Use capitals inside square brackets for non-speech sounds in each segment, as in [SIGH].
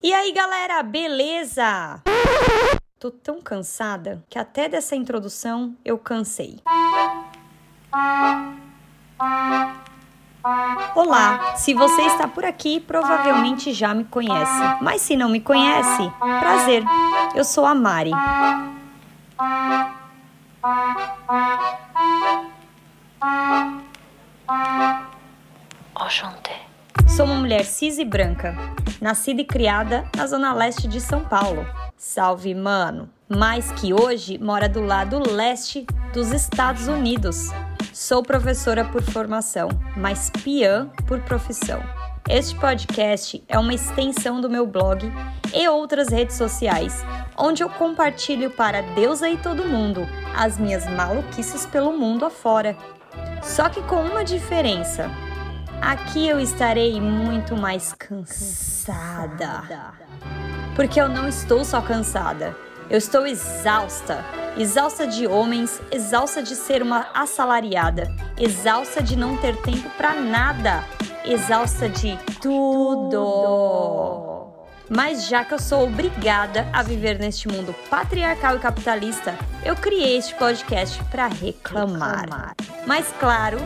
E aí, galera, beleza? Tô tão cansada que até dessa introdução eu cansei. Olá, se você está por aqui, provavelmente já me conhece. Mas se não me conhece, prazer. Eu sou a Mari. Enchanté. Sou uma mulher cis e branca, nascida e criada na zona leste de São Paulo. Salve, mano! Mas que hoje mora do lado leste dos Estados Unidos. Sou professora por formação, mas piã por profissão. Este podcast é uma extensão do meu blog e outras redes sociais, onde eu compartilho para Deus e todo mundo as minhas maluquices pelo mundo afora. Só que com uma diferença. Aqui eu estarei muito mais cansada. Porque eu não estou só cansada, eu estou exausta. Exausta de homens, exausta de ser uma assalariada, exausta de não ter tempo para nada, exausta de tudo. Mas já que eu sou obrigada a viver neste mundo patriarcal e capitalista, eu criei este podcast para reclamar. Mas claro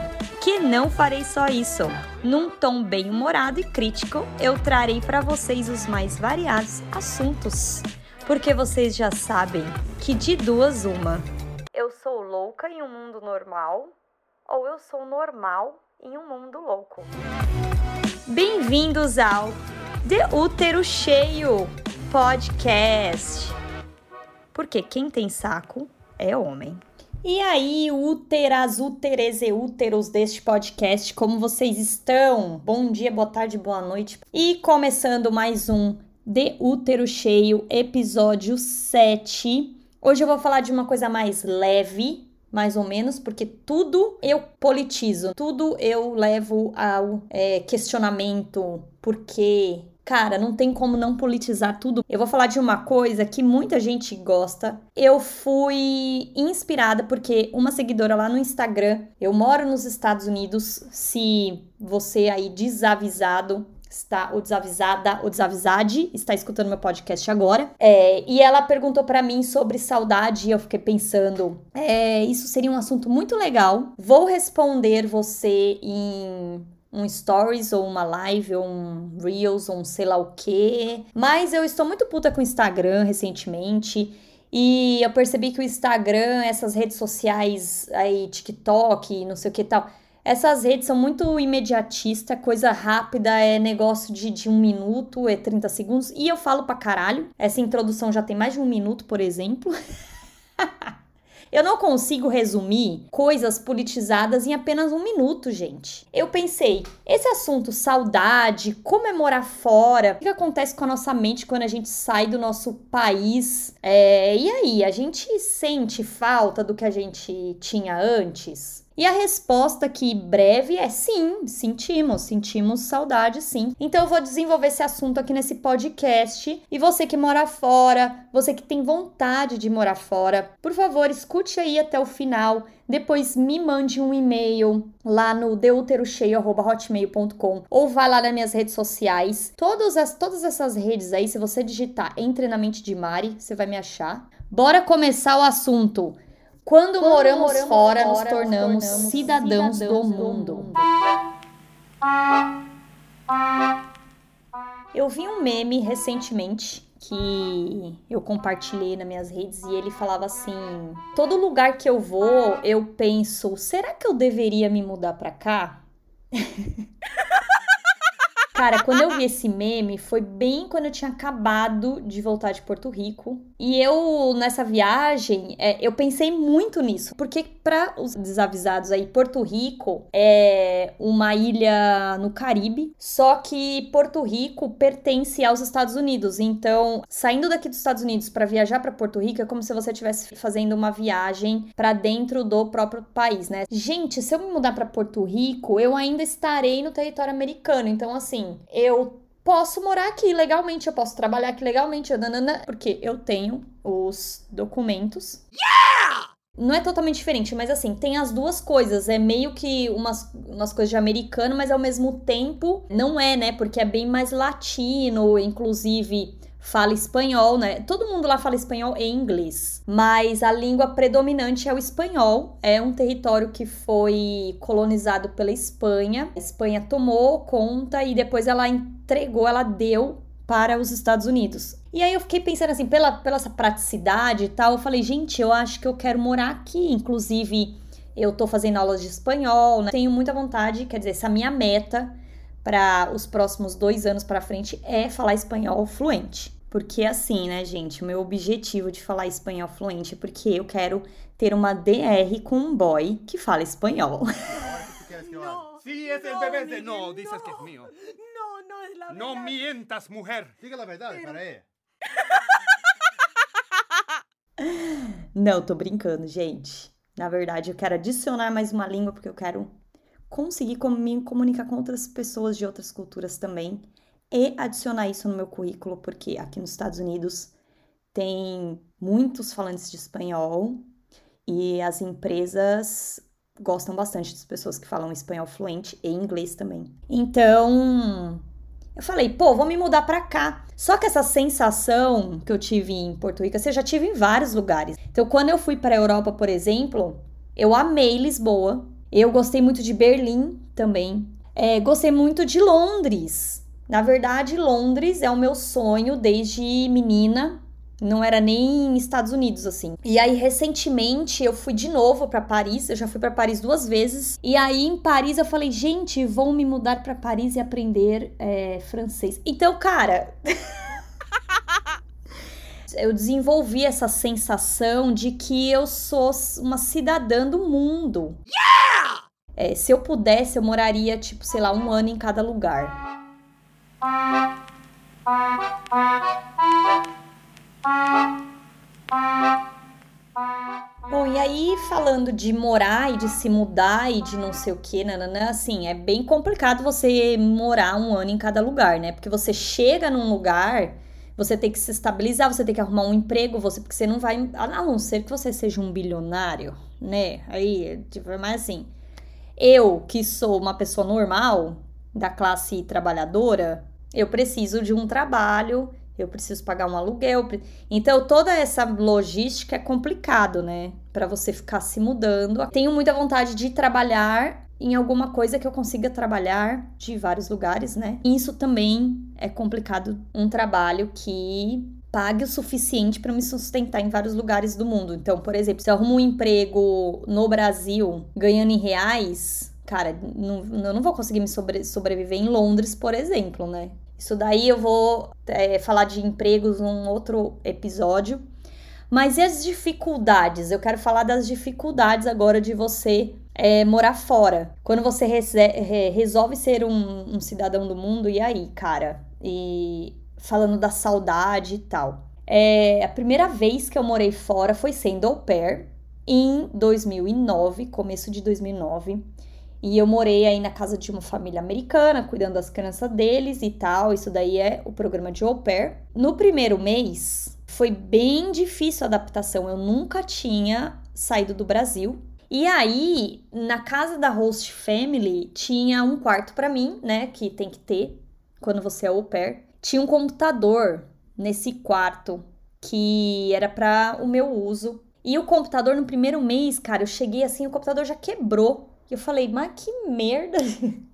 que não farei só isso. Num tom bem humorado e crítico, eu trarei para vocês os mais variados assuntos. Porque vocês já sabem que de duas uma. Eu sou louca em um mundo normal ou eu sou normal em um mundo louco. Bem-vindos ao De Útero Cheio Podcast. Porque quem tem saco é homem. E aí, úteras, úteres e úteros deste podcast, como vocês estão? Bom dia, boa tarde, boa noite. E começando mais um De Útero Cheio, episódio 7. Hoje eu vou falar de uma coisa mais leve, mais ou menos, porque tudo eu politizo, tudo eu levo ao é, questionamento, porque Cara, não tem como não politizar tudo. Eu vou falar de uma coisa que muita gente gosta. Eu fui inspirada porque uma seguidora lá no Instagram, eu moro nos Estados Unidos. Se você aí desavisado está ou desavisada ou desavisade está escutando meu podcast agora. É, e ela perguntou para mim sobre saudade e eu fiquei pensando, é, isso seria um assunto muito legal. Vou responder você em um stories ou uma live ou um reels ou um sei lá o que. Mas eu estou muito puta com o Instagram recentemente. E eu percebi que o Instagram, essas redes sociais aí, TikTok, não sei o que tal, essas redes são muito imediatista, coisa rápida, é negócio de, de um minuto, é 30 segundos. E eu falo pra caralho. Essa introdução já tem mais de um minuto, por exemplo. [LAUGHS] Eu não consigo resumir coisas politizadas em apenas um minuto, gente. Eu pensei, esse assunto saudade, comemorar fora, o que acontece com a nossa mente quando a gente sai do nosso país? É, e aí, a gente sente falta do que a gente tinha antes? E a resposta que breve é sim, sentimos, sentimos saudade sim. Então eu vou desenvolver esse assunto aqui nesse podcast. E você que mora fora, você que tem vontade de morar fora, por favor, escute aí até o final. Depois me mande um e-mail lá no deuterocheio.hotmail.com ou vai lá nas minhas redes sociais. Todas, as, todas essas redes aí, se você digitar Entre na Mente de Mari, você vai me achar. Bora começar o assunto. Quando, Quando moramos, moramos, fora, fora nos tornamos, tornamos cidadãos, cidadãos, do, mundo. do mundo. Eu vi um meme recentemente que eu compartilhei nas minhas redes e ele falava assim: todo lugar que eu vou, eu penso, será que eu deveria me mudar para cá? [LAUGHS] Cara, quando eu vi esse meme, foi bem quando eu tinha acabado de voltar de Porto Rico. E eu, nessa viagem, é, eu pensei muito nisso. Porque, para os desavisados aí, Porto Rico é uma ilha no Caribe. Só que Porto Rico pertence aos Estados Unidos. Então, saindo daqui dos Estados Unidos para viajar para Porto Rico, é como se você estivesse fazendo uma viagem para dentro do próprio país, né? Gente, se eu me mudar para Porto Rico, eu ainda estarei no território americano. Então, assim assim, eu posso morar aqui legalmente, eu posso trabalhar aqui legalmente, nanana, porque eu tenho os documentos. Yeah! Não é totalmente diferente, mas assim, tem as duas coisas. É meio que umas, umas coisas de americano, mas ao mesmo tempo não é, né? Porque é bem mais latino, inclusive fala espanhol, né? Todo mundo lá fala espanhol e inglês, mas a língua predominante é o espanhol. É um território que foi colonizado pela Espanha. A Espanha tomou conta e depois ela entregou, ela deu para os Estados Unidos. E aí eu fiquei pensando assim, pela, pela essa praticidade e tal, eu falei, gente, eu acho que eu quero morar aqui. Inclusive, eu tô fazendo aulas de espanhol, né? Tenho muita vontade, quer dizer, essa minha meta para os próximos dois anos para frente é falar espanhol fluente. Porque assim, né, gente, o meu objetivo de falar espanhol fluente é porque eu quero ter uma DR com um boy que fala espanhol. [LAUGHS] No, sí, es el bebé de... No, dices que es mío. No, no es la verdad. No mientas, mujer. Diga la verdad, para aí. Não, tô brincando, gente. Na verdade, eu quero adicionar mais uma língua porque eu quero conseguir me comunicar com outras pessoas de outras culturas também e adicionar isso no meu currículo, porque aqui nos Estados Unidos tem muitos falantes de espanhol e as empresas gostam bastante das pessoas que falam espanhol fluente e inglês também. Então, eu falei, pô, vou me mudar para cá. Só que essa sensação que eu tive em Porto Rico, eu já tive em vários lugares. Então, quando eu fui para Europa, por exemplo, eu amei Lisboa, eu gostei muito de Berlim também. É, gostei muito de Londres. Na verdade, Londres é o meu sonho desde menina. Não era nem Estados Unidos assim. E aí recentemente eu fui de novo para Paris. Eu já fui para Paris duas vezes. E aí em Paris eu falei, gente, vou me mudar para Paris e aprender é, francês. Então, cara. [LAUGHS] eu desenvolvi essa sensação de que eu sou uma cidadã do mundo. Yeah! É, se eu pudesse, eu moraria, tipo, sei lá, um ano em cada lugar. Bom, e aí falando de morar e de se mudar e de não sei o que, nananã, assim, é bem complicado você morar um ano em cada lugar, né? Porque você chega num lugar você tem que se estabilizar, você tem que arrumar um emprego, você porque você não vai, a não ser que você seja um bilionário, né? Aí, tipo, mas assim, eu que sou uma pessoa normal, da classe trabalhadora, eu preciso de um trabalho, eu preciso pagar um aluguel. Então, toda essa logística é complicado, né? Para você ficar se mudando. Tenho muita vontade de trabalhar em alguma coisa que eu consiga trabalhar de vários lugares, né? Isso também é complicado, um trabalho que pague o suficiente para me sustentar em vários lugares do mundo. Então, por exemplo, se eu arrumo um emprego no Brasil ganhando em reais, cara, não, eu não vou conseguir me sobre, sobreviver em Londres, por exemplo, né? Isso daí eu vou é, falar de empregos num outro episódio. Mas e as dificuldades? Eu quero falar das dificuldades agora de você é, morar fora. Quando você resolve ser um, um cidadão do mundo, e aí, cara? E falando da saudade e tal. É, a primeira vez que eu morei fora foi sendo au pair em 2009, começo de 2009. E eu morei aí na casa de uma família americana, cuidando das crianças deles e tal. Isso daí é o programa de au pair. No primeiro mês, foi bem difícil a adaptação. Eu nunca tinha saído do Brasil. E aí, na casa da host family, tinha um quarto para mim, né? Que tem que ter quando você é au pair. Tinha um computador nesse quarto que era para o meu uso. E o computador no primeiro mês, cara, eu cheguei assim, o computador já quebrou. E eu falei, mas que merda!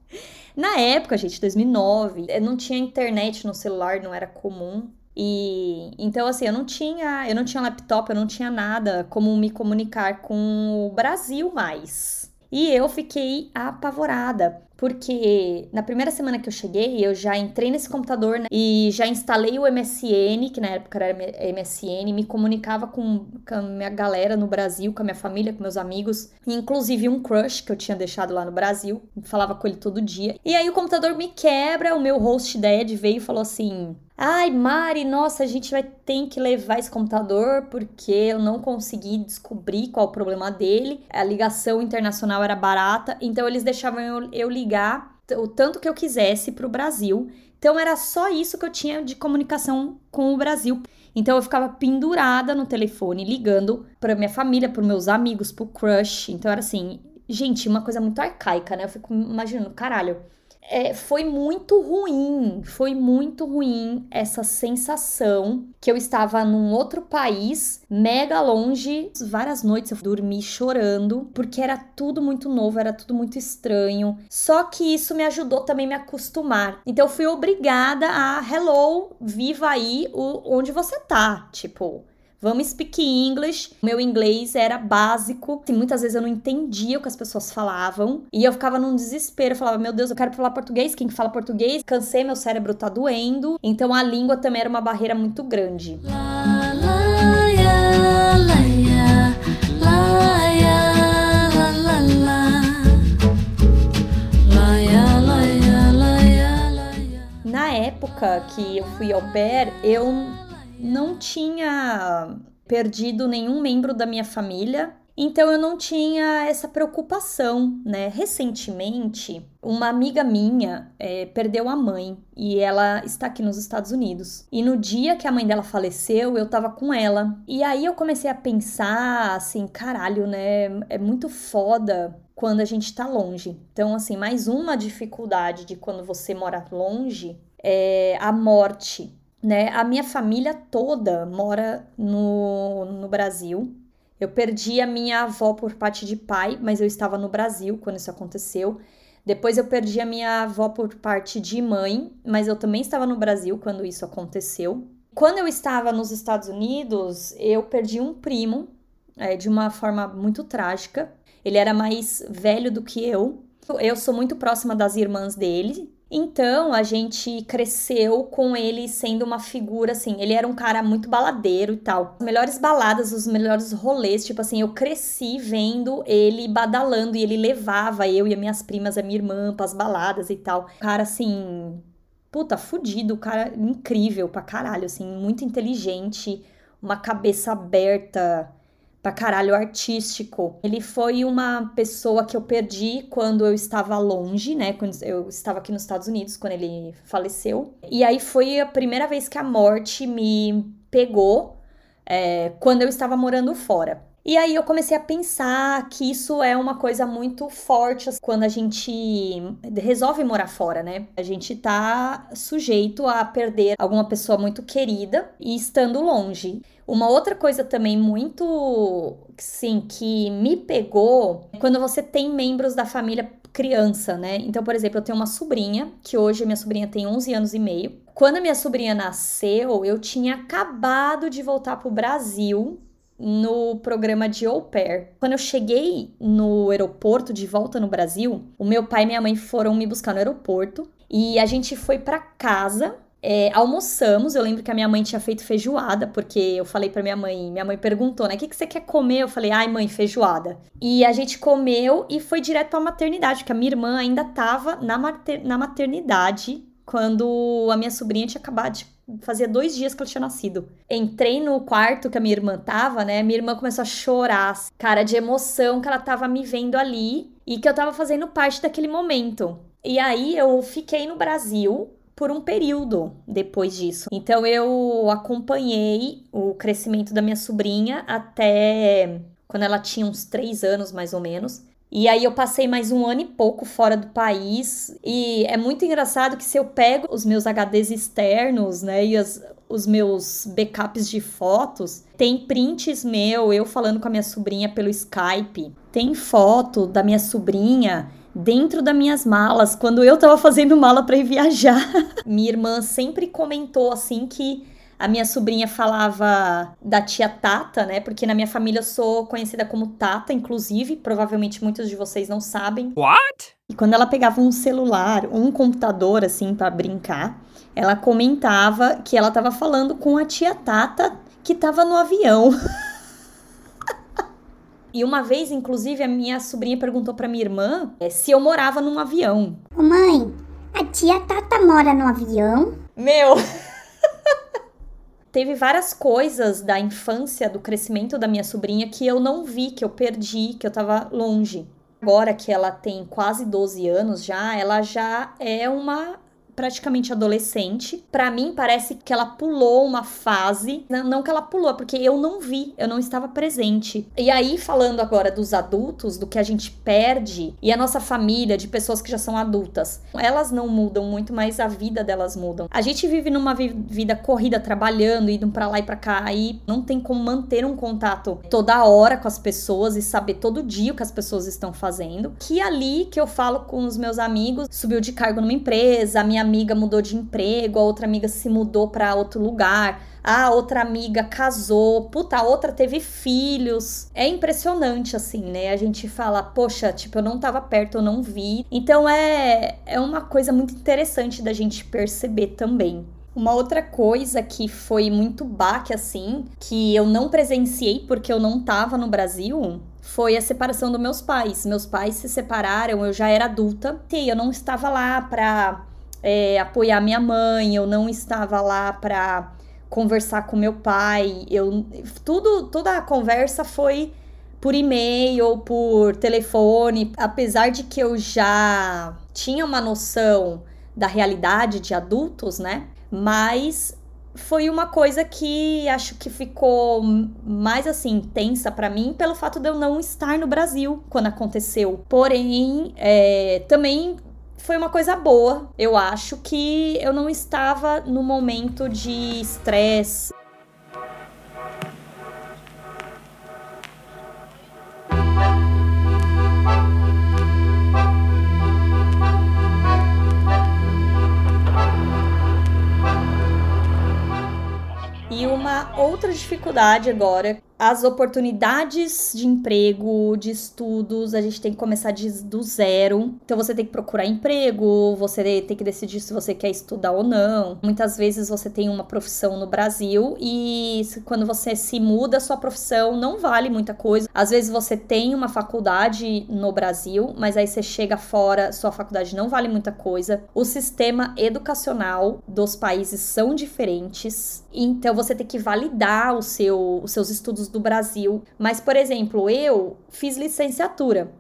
[LAUGHS] Na época, gente, 2009, não tinha internet no celular, não era comum. E então assim, eu não tinha, eu não tinha laptop, eu não tinha nada como me comunicar com o Brasil mais. E eu fiquei apavorada, porque na primeira semana que eu cheguei, eu já entrei nesse computador né, e já instalei o MSN, que na época era MSN, me comunicava com, com a minha galera no Brasil, com a minha família, com meus amigos, inclusive um crush que eu tinha deixado lá no Brasil, falava com ele todo dia. E aí o computador me quebra, o meu host Dad veio e falou assim: Ai, Mari, nossa, a gente vai ter que levar esse computador porque eu não consegui descobrir qual o problema dele. A ligação internacional era barata, então eles deixavam eu, eu ligar ligar o tanto que eu quisesse para o Brasil. Então era só isso que eu tinha de comunicação com o Brasil. Então eu ficava pendurada no telefone, ligando pra minha família, pros meus amigos, pro crush. Então era assim, gente, uma coisa muito arcaica, né? Eu fico imaginando, caralho é, foi muito ruim, foi muito ruim essa sensação que eu estava num outro país, mega longe. Várias noites eu dormi chorando, porque era tudo muito novo, era tudo muito estranho. Só que isso me ajudou também a me acostumar. Então eu fui obrigada a hello, viva aí o, onde você tá. Tipo, Vamos speak English. Meu inglês era básico. E muitas vezes eu não entendia o que as pessoas falavam. E eu ficava num desespero. Eu falava, meu Deus, eu quero falar português. Quem fala português? Cansei, meu cérebro tá doendo. Então a língua também era uma barreira muito grande. Na época que eu fui ao pair, eu não tinha perdido nenhum membro da minha família, então eu não tinha essa preocupação, né? Recentemente, uma amiga minha é, perdeu a mãe e ela está aqui nos Estados Unidos. E no dia que a mãe dela faleceu, eu tava com ela. E aí eu comecei a pensar assim, caralho, né? É muito foda quando a gente tá longe. Então, assim, mais uma dificuldade de quando você mora longe é a morte né? A minha família toda mora no, no Brasil. Eu perdi a minha avó por parte de pai, mas eu estava no Brasil quando isso aconteceu. Depois eu perdi a minha avó por parte de mãe, mas eu também estava no Brasil quando isso aconteceu. Quando eu estava nos Estados Unidos, eu perdi um primo é, de uma forma muito trágica. Ele era mais velho do que eu. Eu sou muito próxima das irmãs dele, então a gente cresceu com ele sendo uma figura assim. Ele era um cara muito baladeiro e tal. As melhores baladas, os melhores rolês, tipo assim, eu cresci vendo ele badalando e ele levava eu e as minhas primas, a minha irmã, pras baladas e tal. Cara assim, puta, fudido, cara incrível pra caralho, assim, muito inteligente, uma cabeça aberta pra caralho artístico. Ele foi uma pessoa que eu perdi quando eu estava longe, né? Quando eu estava aqui nos Estados Unidos, quando ele faleceu. E aí foi a primeira vez que a morte me pegou é, quando eu estava morando fora. E aí eu comecei a pensar que isso é uma coisa muito forte quando a gente resolve morar fora, né? A gente tá sujeito a perder alguma pessoa muito querida e estando longe. Uma outra coisa também muito, sim, que me pegou quando você tem membros da família criança, né? Então, por exemplo, eu tenho uma sobrinha, que hoje minha sobrinha tem 11 anos e meio. Quando minha sobrinha nasceu, eu tinha acabado de voltar pro Brasil no programa de au pair. Quando eu cheguei no aeroporto de volta no Brasil, o meu pai e minha mãe foram me buscar no aeroporto e a gente foi para casa é, almoçamos, eu lembro que a minha mãe tinha feito feijoada, porque eu falei pra minha mãe, minha mãe perguntou, né, o que, que você quer comer? Eu falei, ai mãe, feijoada. E a gente comeu e foi direto pra maternidade, porque a minha irmã ainda tava na, mater na maternidade quando a minha sobrinha tinha acabado de fazia dois dias que ela tinha nascido. Entrei no quarto que a minha irmã tava, né? Minha irmã começou a chorar, cara, de emoção que ela tava me vendo ali e que eu tava fazendo parte daquele momento. E aí eu fiquei no Brasil por um período depois disso. Então eu acompanhei o crescimento da minha sobrinha até quando ela tinha uns três anos mais ou menos. E aí eu passei mais um ano e pouco fora do país. E é muito engraçado que se eu pego os meus HDs externos, né, e as, os meus backups de fotos, tem prints meu, eu falando com a minha sobrinha pelo Skype. Tem foto da minha sobrinha dentro das minhas malas, quando eu tava fazendo mala para ir viajar. [LAUGHS] minha irmã sempre comentou assim que a minha sobrinha falava da tia Tata, né? Porque na minha família eu sou conhecida como Tata, inclusive, provavelmente muitos de vocês não sabem. What? E quando ela pegava um celular, um computador assim para brincar, ela comentava que ela tava falando com a tia Tata que tava no avião. [LAUGHS] E uma vez, inclusive, a minha sobrinha perguntou para minha irmã é, se eu morava num avião. Ô mãe, a tia Tata mora no avião? Meu! [LAUGHS] Teve várias coisas da infância, do crescimento da minha sobrinha que eu não vi, que eu perdi, que eu tava longe. Agora que ela tem quase 12 anos já, ela já é uma praticamente adolescente. Para mim, parece que ela pulou uma fase. Não que ela pulou, porque eu não vi, eu não estava presente. E aí, falando agora dos adultos, do que a gente perde, e a nossa família, de pessoas que já são adultas, elas não mudam muito, mas a vida delas mudam. A gente vive numa vida corrida, trabalhando, indo para lá e pra cá, aí não tem como manter um contato toda hora com as pessoas e saber todo dia o que as pessoas estão fazendo. Que ali que eu falo com os meus amigos, subiu de cargo numa empresa, minha amiga mudou de emprego, a outra amiga se mudou para outro lugar. A outra amiga casou, puta, a outra teve filhos. É impressionante, assim, né? A gente fala, poxa, tipo, eu não tava perto, eu não vi. Então é, é uma coisa muito interessante da gente perceber também. Uma outra coisa que foi muito baque, assim, que eu não presenciei porque eu não tava no Brasil, foi a separação dos meus pais. Meus pais se separaram, eu já era adulta, e eu não estava lá pra é, apoiar minha mãe, eu não estava lá pra conversar com meu pai, eu tudo, toda a conversa foi por e-mail ou por telefone, apesar de que eu já tinha uma noção da realidade de adultos, né? Mas foi uma coisa que acho que ficou mais assim tensa para mim pelo fato de eu não estar no Brasil quando aconteceu. Porém, é, também foi uma coisa boa. Eu acho que eu não estava no momento de estresse E uma outra dificuldade agora as oportunidades de emprego, de estudos, a gente tem que começar de, do zero. Então você tem que procurar emprego, você tem que decidir se você quer estudar ou não. Muitas vezes você tem uma profissão no Brasil e quando você se muda, sua profissão não vale muita coisa. Às vezes você tem uma faculdade no Brasil, mas aí você chega fora, sua faculdade não vale muita coisa. O sistema educacional dos países são diferentes, então você tem que validar o seu, os seus estudos do Brasil. Mas, por exemplo, eu fiz licenciatura.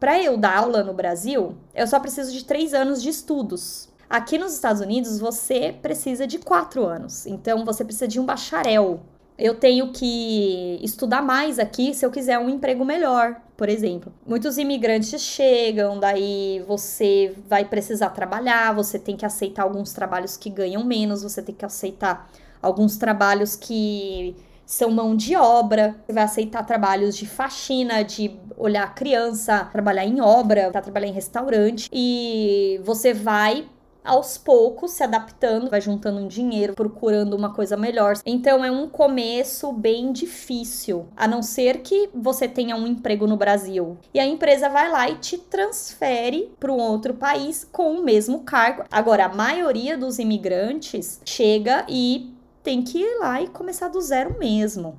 Para eu dar aula no Brasil, eu só preciso de três anos de estudos. Aqui nos Estados Unidos, você precisa de quatro anos. Então, você precisa de um bacharel. Eu tenho que estudar mais aqui se eu quiser um emprego melhor, por exemplo. Muitos imigrantes chegam, daí você vai precisar trabalhar, você tem que aceitar alguns trabalhos que ganham menos, você tem que aceitar alguns trabalhos que são mão de obra, você vai aceitar trabalhos de faxina, de olhar criança, trabalhar em obra, trabalhar em restaurante e você vai aos poucos se adaptando, vai juntando um dinheiro, procurando uma coisa melhor. Então é um começo bem difícil, a não ser que você tenha um emprego no Brasil e a empresa vai lá e te transfere para um outro país com o mesmo cargo. Agora, a maioria dos imigrantes chega e tem que ir lá e começar do zero mesmo.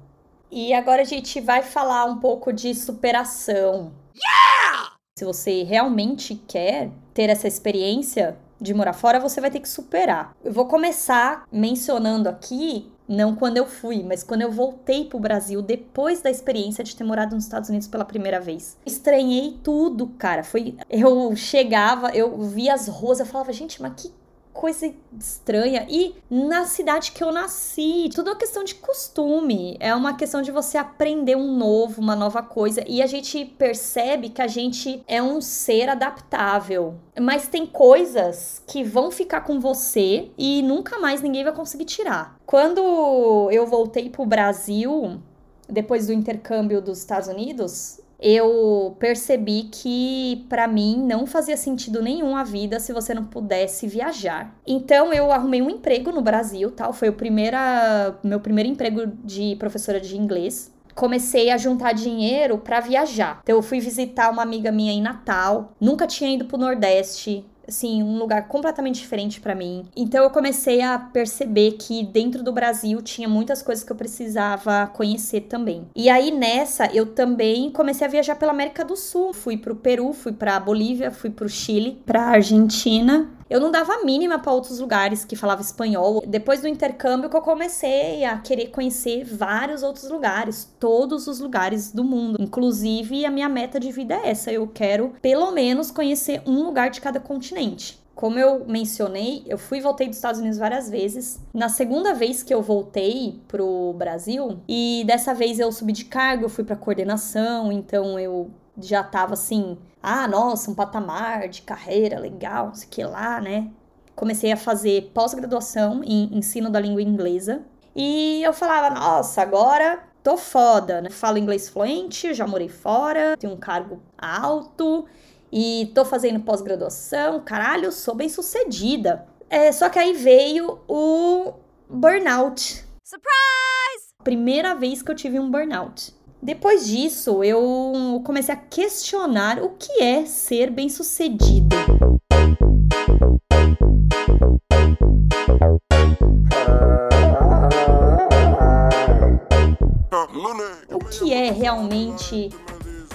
E agora a gente vai falar um pouco de superação. Yeah! Se você realmente quer ter essa experiência de morar fora, você vai ter que superar. Eu vou começar mencionando aqui não quando eu fui, mas quando eu voltei pro Brasil depois da experiência de ter morado nos Estados Unidos pela primeira vez. Estranhei tudo, cara. Foi eu chegava, eu via as ruas, eu falava, gente, mas que coisa estranha. E na cidade que eu nasci, tudo é uma questão de costume. É uma questão de você aprender um novo, uma nova coisa. E a gente percebe que a gente é um ser adaptável. Mas tem coisas que vão ficar com você e nunca mais ninguém vai conseguir tirar. Quando eu voltei pro Brasil, depois do intercâmbio dos Estados Unidos, eu percebi que para mim não fazia sentido nenhum a vida se você não pudesse viajar. Então eu arrumei um emprego no Brasil, tal, foi o primeira, meu primeiro emprego de professora de inglês. Comecei a juntar dinheiro para viajar. Então eu fui visitar uma amiga minha em Natal, nunca tinha ido pro Nordeste, assim, um lugar completamente diferente para mim. Então eu comecei a perceber que dentro do Brasil tinha muitas coisas que eu precisava conhecer também. E aí nessa eu também comecei a viajar pela América do Sul. Fui pro Peru, fui pra Bolívia, fui pro Chile, pra Argentina eu não dava mínima para outros lugares que falava espanhol. Depois do intercâmbio que eu comecei a querer conhecer vários outros lugares, todos os lugares do mundo. Inclusive, a minha meta de vida é essa, eu quero pelo menos conhecer um lugar de cada continente. Como eu mencionei, eu fui e voltei dos Estados Unidos várias vezes. Na segunda vez que eu voltei pro Brasil, e dessa vez eu subi de cargo, eu fui para coordenação, então eu já tava assim, ah, nossa, um patamar de carreira legal, não sei o que lá, né? Comecei a fazer pós-graduação em ensino da língua inglesa. E eu falava, nossa, agora tô foda, né? Falo inglês fluente, já morei fora, tenho um cargo alto e tô fazendo pós-graduação, caralho, sou bem sucedida. É, só que aí veio o burnout. Surprise! Primeira vez que eu tive um burnout. Depois disso, eu comecei a questionar o que é ser bem-sucedido. O que é realmente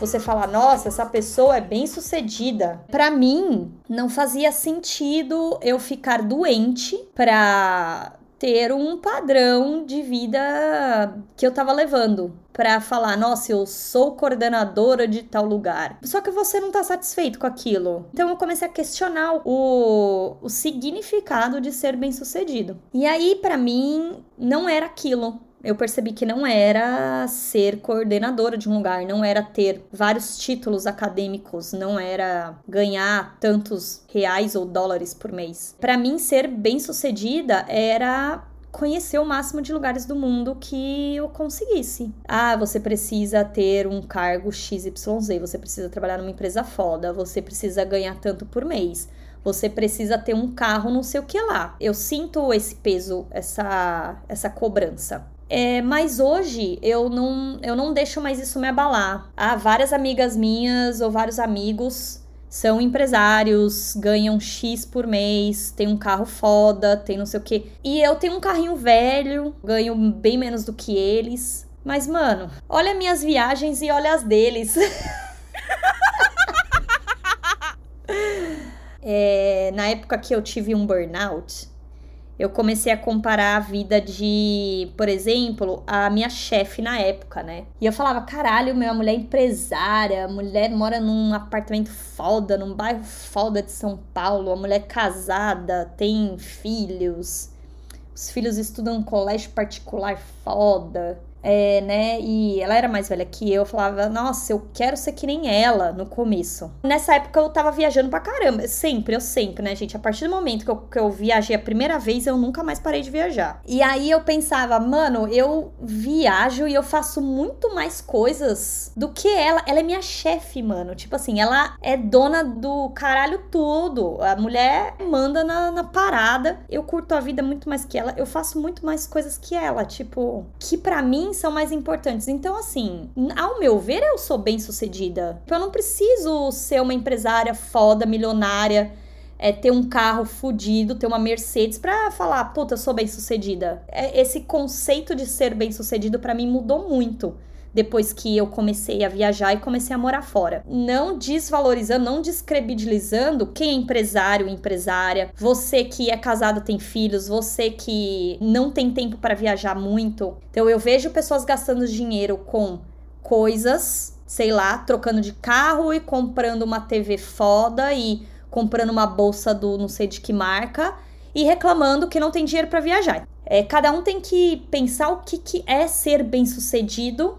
você falar, nossa, essa pessoa é bem sucedida. Para mim, não fazia sentido eu ficar doente pra ter um padrão de vida que eu tava levando para falar, nossa, eu sou coordenadora de tal lugar. Só que você não tá satisfeito com aquilo. Então eu comecei a questionar o, o significado de ser bem-sucedido. E aí para mim não era aquilo eu percebi que não era ser coordenadora de um lugar, não era ter vários títulos acadêmicos, não era ganhar tantos reais ou dólares por mês. Para mim, ser bem-sucedida era conhecer o máximo de lugares do mundo que eu conseguisse. Ah, você precisa ter um cargo XYZ, você precisa trabalhar numa empresa foda, você precisa ganhar tanto por mês. Você precisa ter um carro, não sei o que lá. Eu sinto esse peso, essa, essa cobrança. É, mas hoje eu não, eu não deixo mais isso me abalar. Há várias amigas minhas ou vários amigos são empresários, ganham X por mês, tem um carro foda, tem não sei o quê. E eu tenho um carrinho velho, ganho bem menos do que eles. Mas, mano, olha minhas viagens e olha as deles. [LAUGHS] [LAUGHS] é, na época que eu tive um burnout, eu comecei a comparar a vida de, por exemplo, a minha chefe na época, né? E eu falava, caralho, minha mulher é empresária, a mulher mora num apartamento foda, num bairro foda de São Paulo, a mulher casada, tem filhos, os filhos estudam em colégio particular foda é, né? E ela era mais velha que eu. Eu falava, nossa, eu quero ser que nem ela no começo. Nessa época eu tava viajando pra caramba. Sempre, eu sempre, né, gente? A partir do momento que eu, que eu viajei a primeira vez, eu nunca mais parei de viajar. E aí eu pensava, mano, eu viajo e eu faço muito mais coisas do que ela. Ela é minha chefe, mano. Tipo assim, ela é dona do caralho tudo. A mulher manda na, na parada. Eu curto a vida muito mais que ela. Eu faço muito mais coisas que ela. Tipo, que para mim são mais importantes. Então, assim, ao meu ver, eu sou bem sucedida. Eu não preciso ser uma empresária foda, milionária. É, ter um carro fudido, ter uma Mercedes pra falar, puta, eu sou bem sucedida. É, esse conceito de ser bem sucedido para mim mudou muito depois que eu comecei a viajar e comecei a morar fora. Não desvalorizando, não descredibilizando quem é empresário, empresária, você que é casado, tem filhos, você que não tem tempo para viajar muito. Então eu vejo pessoas gastando dinheiro com coisas, sei lá, trocando de carro e comprando uma TV foda e comprando uma bolsa do não sei de que marca e reclamando que não tem dinheiro para viajar. É, cada um tem que pensar o que, que é ser bem sucedido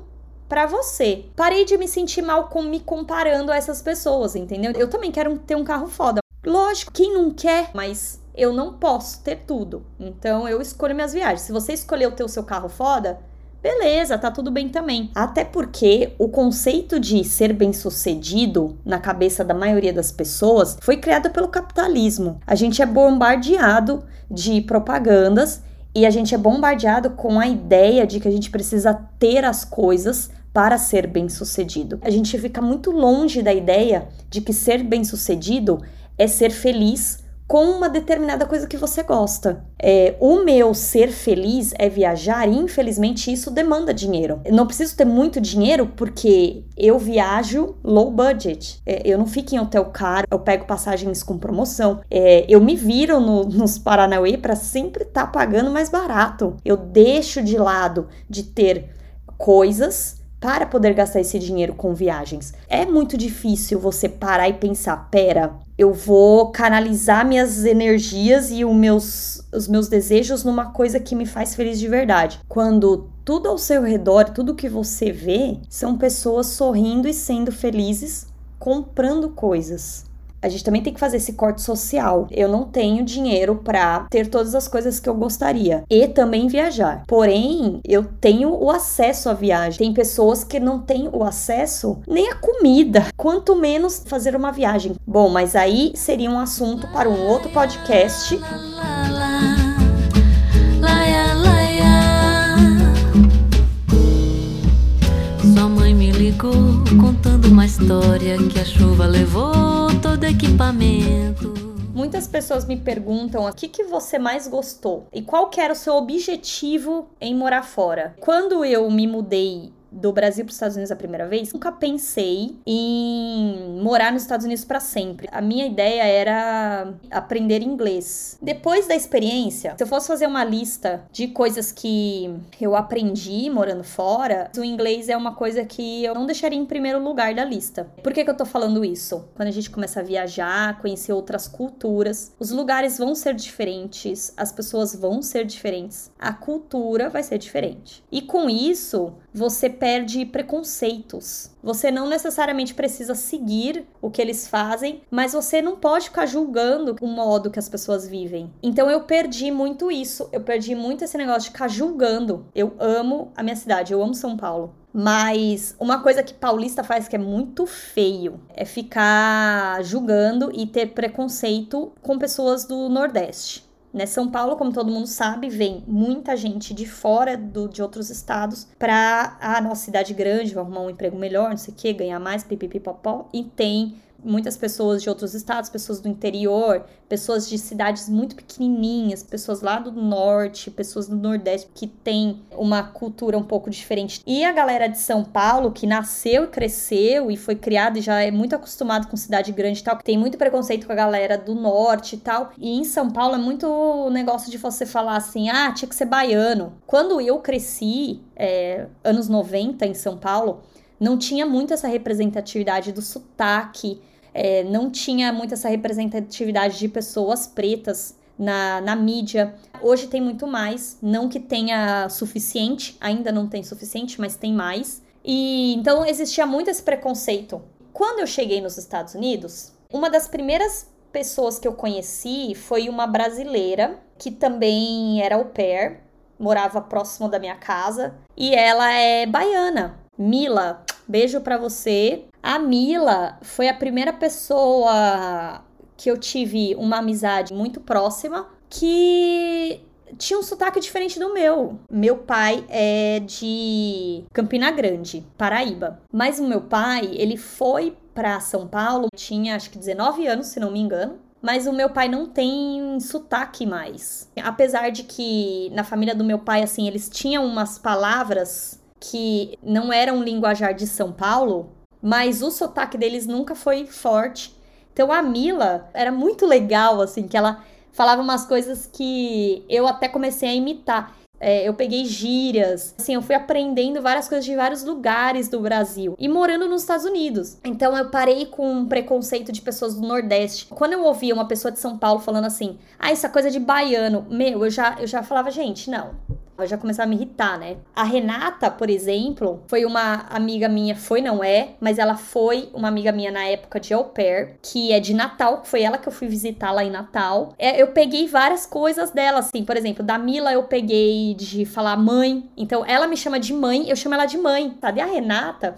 para você. Parei de me sentir mal com me comparando a essas pessoas, entendeu? Eu também quero ter um carro foda. Lógico, quem não quer, mas eu não posso ter tudo. Então eu escolho minhas viagens. Se você escolheu ter o seu carro foda, beleza, tá tudo bem também. Até porque o conceito de ser bem-sucedido na cabeça da maioria das pessoas foi criado pelo capitalismo. A gente é bombardeado de propagandas e a gente é bombardeado com a ideia de que a gente precisa ter as coisas para ser bem-sucedido. A gente fica muito longe da ideia de que ser bem-sucedido é ser feliz com uma determinada coisa que você gosta. É, o meu ser feliz é viajar e infelizmente isso demanda dinheiro. Eu não preciso ter muito dinheiro porque eu viajo low budget. É, eu não fico em hotel caro, eu pego passagens com promoção. É, eu me viro no, nos Paranauê para sempre estar tá pagando mais barato. Eu deixo de lado de ter coisas para poder gastar esse dinheiro com viagens. É muito difícil você parar e pensar, pera, eu vou canalizar minhas energias e os meus, os meus desejos numa coisa que me faz feliz de verdade. Quando tudo ao seu redor, tudo que você vê, são pessoas sorrindo e sendo felizes, comprando coisas a gente também tem que fazer esse corte social. Eu não tenho dinheiro para ter todas as coisas que eu gostaria e também viajar. Porém, eu tenho o acesso à viagem. Tem pessoas que não têm o acesso nem à comida, quanto menos fazer uma viagem. Bom, mas aí seria um assunto para um outro podcast. Sua mãe me ligou contando uma história que a chuva levou todo equipamento. Muitas pessoas me perguntam o que, que você mais gostou e qual que era o seu objetivo em morar fora. Quando eu me mudei do Brasil para os Estados Unidos a primeira vez, nunca pensei em morar nos Estados Unidos para sempre. A minha ideia era aprender inglês. Depois da experiência, se eu fosse fazer uma lista de coisas que eu aprendi morando fora, o inglês é uma coisa que eu não deixaria em primeiro lugar da lista. Por que, que eu tô falando isso? Quando a gente começa a viajar, conhecer outras culturas, os lugares vão ser diferentes, as pessoas vão ser diferentes, a cultura vai ser diferente. E com isso, você perde preconceitos. Você não necessariamente precisa seguir o que eles fazem, mas você não pode ficar julgando o modo que as pessoas vivem. Então eu perdi muito isso. Eu perdi muito esse negócio de ficar julgando. Eu amo a minha cidade, eu amo São Paulo. Mas uma coisa que paulista faz que é muito feio é ficar julgando e ter preconceito com pessoas do Nordeste. Né? São Paulo, como todo mundo sabe, vem muita gente de fora do, de outros estados para a ah, nossa cidade grande, vai arrumar um emprego melhor, não sei o que, ganhar mais, pipipipopó, e tem muitas pessoas de outros estados, pessoas do interior, pessoas de cidades muito pequenininhas, pessoas lá do norte, pessoas do nordeste que tem uma cultura um pouco diferente. E a galera de São Paulo que nasceu e cresceu e foi criada e já é muito acostumado com cidade grande e tal, tem muito preconceito com a galera do norte e tal. E em São Paulo é muito negócio de você falar assim: "Ah, tinha que ser baiano". Quando eu cresci, é, anos 90 em São Paulo, não tinha muito essa representatividade do sotaque, é, não tinha muito essa representatividade de pessoas pretas na, na mídia. Hoje tem muito mais, não que tenha suficiente, ainda não tem suficiente, mas tem mais. E então existia muito esse preconceito. Quando eu cheguei nos Estados Unidos, uma das primeiras pessoas que eu conheci foi uma brasileira que também era au pair, morava próximo da minha casa, e ela é baiana. Mila, beijo para você. A Mila foi a primeira pessoa que eu tive uma amizade muito próxima que tinha um sotaque diferente do meu. Meu pai é de Campina Grande, Paraíba. Mas o meu pai, ele foi para São Paulo, tinha acho que 19 anos, se não me engano. Mas o meu pai não tem sotaque mais. Apesar de que na família do meu pai, assim, eles tinham umas palavras que não eram linguajar de São Paulo, mas o sotaque deles nunca foi forte. Então a Mila era muito legal, assim, que ela falava umas coisas que eu até comecei a imitar. É, eu peguei gírias, assim, eu fui aprendendo várias coisas de vários lugares do Brasil e morando nos Estados Unidos. Então eu parei com um preconceito de pessoas do Nordeste. Quando eu ouvia uma pessoa de São Paulo falando assim, ah, essa coisa de baiano, meu, eu já, eu já falava, gente, não, eu já começava a me irritar, né? A Renata, por exemplo, foi uma amiga minha, foi, não é, mas ela foi uma amiga minha na época de au pair, que é de Natal, foi ela que eu fui visitar lá em Natal. É, eu peguei várias coisas dela, assim, por exemplo, da Mila eu peguei de falar mãe, então ela me chama de mãe, eu chamo ela de mãe, sabe? E a Renata,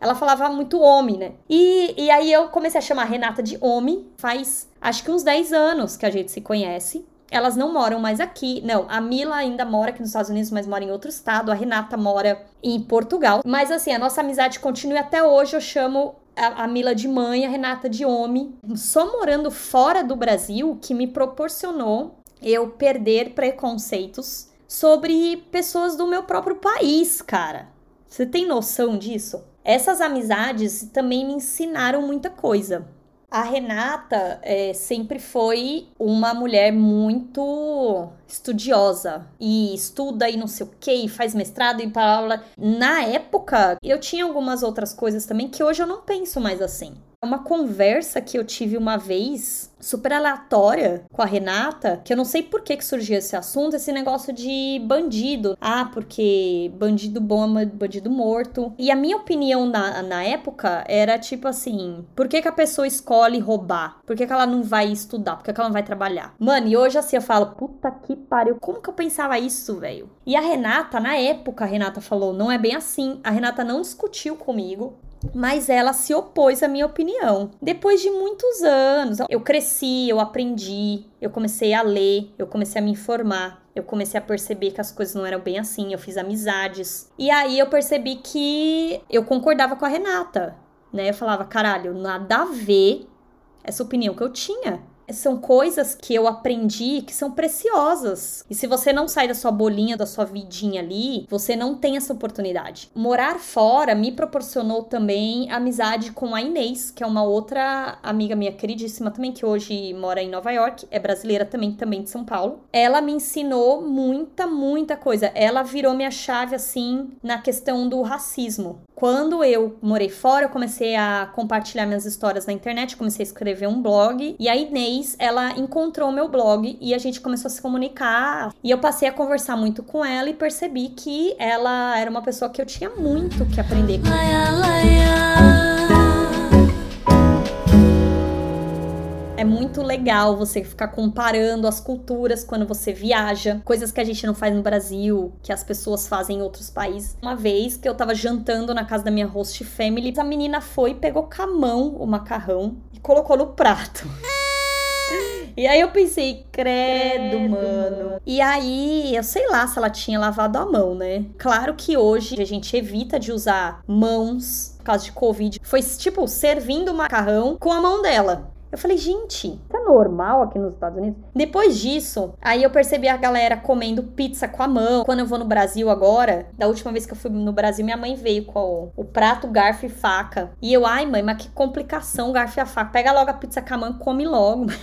ela falava muito homem, né? E, e aí eu comecei a chamar a Renata de homem, faz acho que uns 10 anos que a gente se conhece elas não moram mais aqui. Não, a Mila ainda mora aqui nos Estados Unidos, mas mora em outro estado. A Renata mora em Portugal. Mas assim, a nossa amizade continua até hoje. Eu chamo a, a Mila de mãe, a Renata de homem. Só morando fora do Brasil que me proporcionou eu perder preconceitos sobre pessoas do meu próprio país, cara. Você tem noção disso? Essas amizades também me ensinaram muita coisa. A Renata é, sempre foi uma mulher muito estudiosa e estuda e não sei o que, faz mestrado e palavra. Na época, eu tinha algumas outras coisas também que hoje eu não penso mais assim. Uma conversa que eu tive uma vez, super aleatória, com a Renata, que eu não sei por que, que surgiu esse assunto, esse negócio de bandido. Ah, porque bandido bom é bandido morto. E a minha opinião na, na época era tipo assim: por que, que a pessoa escolhe roubar? Por que, que ela não vai estudar? Por que, que ela não vai trabalhar? Mano, e hoje assim eu falo: puta que pariu, como que eu pensava isso, velho? E a Renata, na época, a Renata falou: não é bem assim. A Renata não discutiu comigo mas ela se opôs à minha opinião. Depois de muitos anos, eu cresci, eu aprendi, eu comecei a ler, eu comecei a me informar. Eu comecei a perceber que as coisas não eram bem assim, eu fiz amizades. E aí eu percebi que eu concordava com a Renata, né? Eu falava, caralho, nada a ver essa opinião que eu tinha são coisas que eu aprendi que são preciosas. E se você não sai da sua bolinha, da sua vidinha ali, você não tem essa oportunidade. Morar fora me proporcionou também amizade com a Inês, que é uma outra amiga minha queridíssima também, que hoje mora em Nova York, é brasileira também, também de São Paulo. Ela me ensinou muita, muita coisa. Ela virou minha chave, assim, na questão do racismo. Quando eu morei fora, eu comecei a compartilhar minhas histórias na internet, comecei a escrever um blog, e a Inês ela encontrou meu blog e a gente começou a se comunicar. E eu passei a conversar muito com ela e percebi que ela era uma pessoa que eu tinha muito que aprender com. É muito legal você ficar comparando as culturas quando você viaja, coisas que a gente não faz no Brasil, que as pessoas fazem em outros países. Uma vez que eu tava jantando na casa da minha host family, a menina foi, pegou com a mão o macarrão e colocou no prato. [LAUGHS] E aí eu pensei, credo, credo, mano. E aí, eu sei lá se ela tinha lavado a mão, né? Claro que hoje a gente evita de usar mãos por causa de Covid. Foi tipo servindo o macarrão com a mão dela. Eu falei, gente, é normal aqui nos Estados Unidos? Depois disso, aí eu percebi a galera comendo pizza com a mão. Quando eu vou no Brasil agora, da última vez que eu fui no Brasil, minha mãe veio com o, o prato, garfo e faca. E eu, ai mãe, mas que complicação, garfo e a faca. Pega logo a pizza com a mão e come logo. [LAUGHS]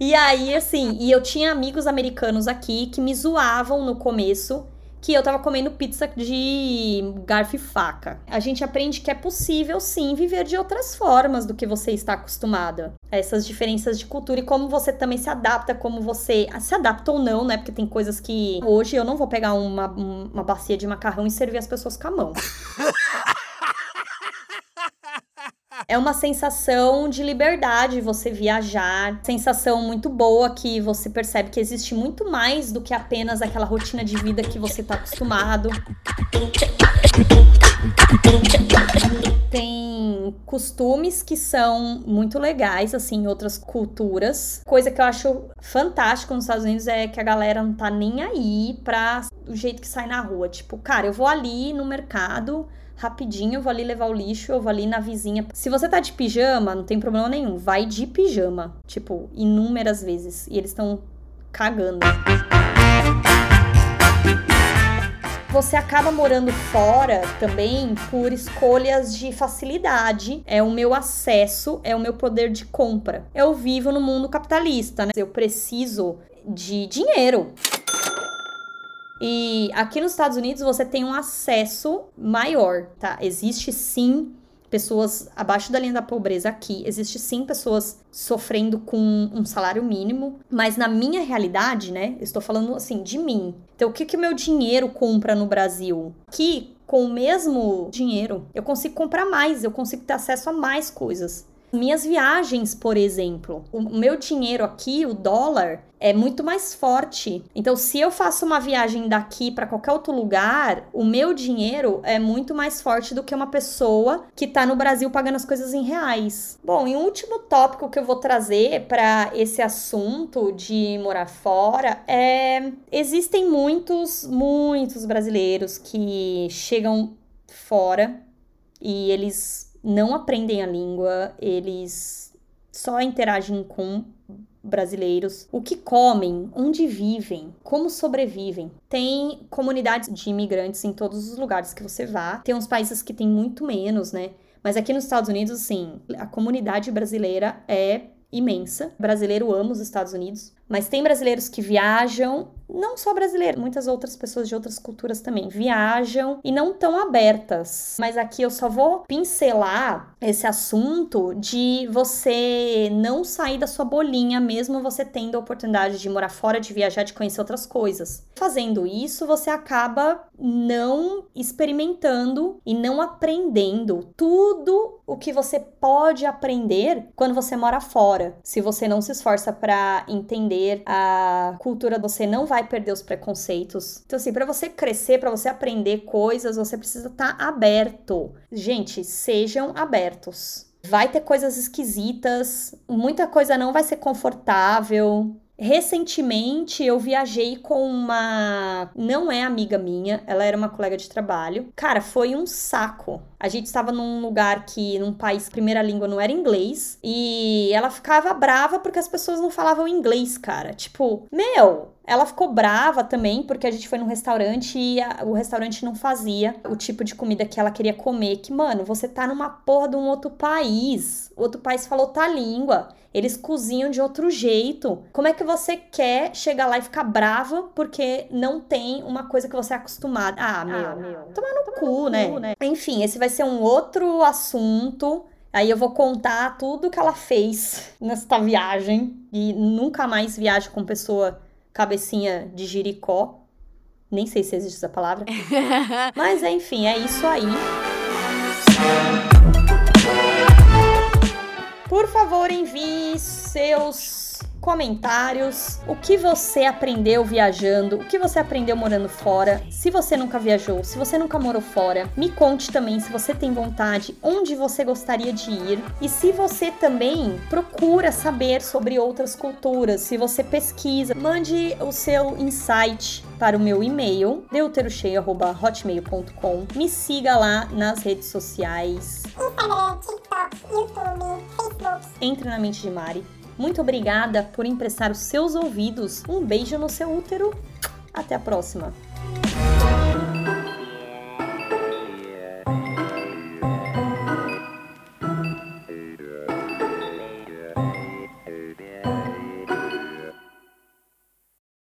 E aí, assim, e eu tinha amigos americanos aqui que me zoavam no começo que eu tava comendo pizza de garfo e faca. A gente aprende que é possível sim viver de outras formas do que você está acostumada. Essas diferenças de cultura e como você também se adapta, como você se adapta ou não, né? Porque tem coisas que hoje eu não vou pegar uma, uma bacia de macarrão e servir as pessoas com a mão. [LAUGHS] É uma sensação de liberdade você viajar, sensação muito boa que você percebe que existe muito mais do que apenas aquela rotina de vida que você está acostumado. Tem costumes que são muito legais, assim, em outras culturas. Coisa que eu acho fantástico nos Estados Unidos é que a galera não tá nem aí pra o jeito que sai na rua. Tipo, cara, eu vou ali no mercado, rapidinho, vou ali levar o lixo, eu vou ali na vizinha. Se você tá de pijama, não tem problema nenhum, vai de pijama, tipo, inúmeras vezes. E eles estão cagando. Você acaba morando fora também por escolhas de facilidade. É o meu acesso, é o meu poder de compra. Eu vivo no mundo capitalista, né? Eu preciso de dinheiro. E aqui nos Estados Unidos você tem um acesso maior, tá? Existe sim pessoas abaixo da linha da pobreza aqui. Existe sim pessoas sofrendo com um salário mínimo, mas na minha realidade, né? Estou falando assim de mim. Então, o que que meu dinheiro compra no Brasil? Aqui, com o mesmo dinheiro, eu consigo comprar mais, eu consigo ter acesso a mais coisas. Minhas viagens, por exemplo, o meu dinheiro aqui, o dólar, é muito mais forte. Então, se eu faço uma viagem daqui para qualquer outro lugar, o meu dinheiro é muito mais forte do que uma pessoa que tá no Brasil pagando as coisas em reais. Bom, e um último tópico que eu vou trazer para esse assunto de morar fora é existem muitos, muitos brasileiros que chegam fora e eles não aprendem a língua, eles só interagem com brasileiros, o que comem, onde vivem, como sobrevivem. Tem comunidades de imigrantes em todos os lugares que você vá. Tem uns países que tem muito menos, né? Mas aqui nos Estados Unidos, sim, a comunidade brasileira é imensa. O brasileiro ama os Estados Unidos, mas tem brasileiros que viajam não só brasileiro, muitas outras pessoas de outras culturas também viajam e não tão abertas. Mas aqui eu só vou pincelar esse assunto de você não sair da sua bolinha, mesmo você tendo a oportunidade de morar fora, de viajar, de conhecer outras coisas. Fazendo isso, você acaba não experimentando e não aprendendo tudo o que você pode aprender quando você mora fora. Se você não se esforça para entender a cultura, você não vai vai perder os preconceitos. Então, assim, para você crescer, para você aprender coisas, você precisa estar tá aberto. Gente, sejam abertos. Vai ter coisas esquisitas, muita coisa não vai ser confortável. Recentemente eu viajei com uma. Não é amiga minha, ela era uma colega de trabalho. Cara, foi um saco. A gente estava num lugar que, num país, primeira língua não era inglês. E ela ficava brava porque as pessoas não falavam inglês, cara. Tipo, meu, ela ficou brava também porque a gente foi num restaurante e a, o restaurante não fazia o tipo de comida que ela queria comer. Que, mano, você tá numa porra de um outro país. O outro país falou outra língua. Eles cozinham de outro jeito. Como é que você quer chegar lá e ficar brava porque não tem uma coisa que você é acostumada? Ah, meu, ah, meu. Tomar no, cu, no né? cu, né? Enfim, esse vai ser um outro assunto. Aí eu vou contar tudo que ela fez [LAUGHS] nesta viagem. E nunca mais viajo com pessoa cabecinha de jiricó. Nem sei se existe essa palavra. [LAUGHS] Mas enfim, é isso aí. Por favor, envie seus comentários, o que você aprendeu viajando, o que você aprendeu morando fora. Se você nunca viajou, se você nunca morou fora, me conte também se você tem vontade, onde você gostaria de ir. E se você também procura saber sobre outras culturas, se você pesquisa, mande o seu insight para o meu e-mail, deuterocheio.hotmail.com. Me siga lá nas redes sociais. Instagram, TikTok, YouTube, Facebook. Entre na mente de Mari. Muito obrigada por emprestar os seus ouvidos. Um beijo no seu útero. Até a próxima.